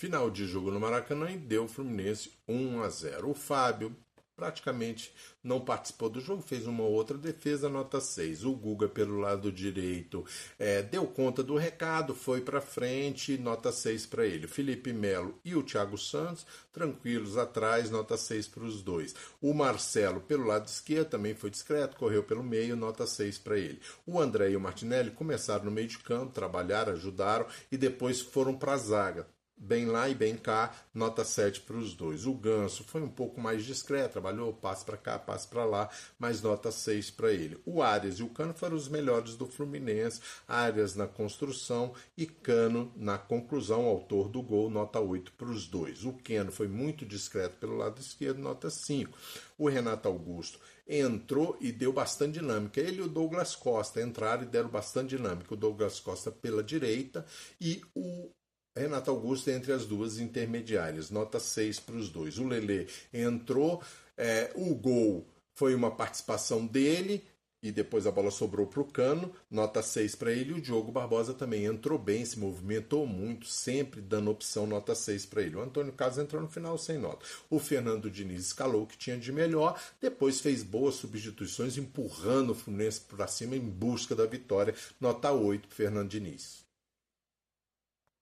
Final de jogo no Maracanã e deu Fluminense 1 a 0. O Fábio praticamente não participou do jogo, fez uma outra defesa, nota 6. O Guga, pelo lado direito, é, deu conta do recado, foi para frente, nota 6 para ele. O Felipe Melo e o Thiago Santos, tranquilos atrás, nota 6 para os dois. O Marcelo, pelo lado esquerdo, também foi discreto, correu pelo meio, nota 6 para ele. O André e o Martinelli começaram no meio de campo, trabalharam, ajudaram e depois foram para a zaga bem lá e bem cá, nota 7 para os dois. O Ganso foi um pouco mais discreto, trabalhou passe para cá, passe para lá, mas nota 6 para ele. O Arias e o Cano foram os melhores do Fluminense, Arias na construção e Cano na conclusão, autor do gol, nota 8 para os dois. O Keno foi muito discreto pelo lado esquerdo, nota 5. O Renato Augusto entrou e deu bastante dinâmica. Ele e o Douglas Costa entraram e deram bastante dinâmica. O Douglas Costa pela direita e o Renato Augusto entre as duas intermediárias, nota 6 para os dois. O Lele entrou, é, o gol foi uma participação dele e depois a bola sobrou para o Cano, nota 6 para ele. O Diogo Barbosa também entrou bem, se movimentou muito, sempre dando opção, nota 6 para ele. O Antônio Carlos entrou no final sem nota. O Fernando Diniz escalou o que tinha de melhor, depois fez boas substituições, empurrando o Fluminense para cima em busca da vitória, nota 8 para Fernando Diniz.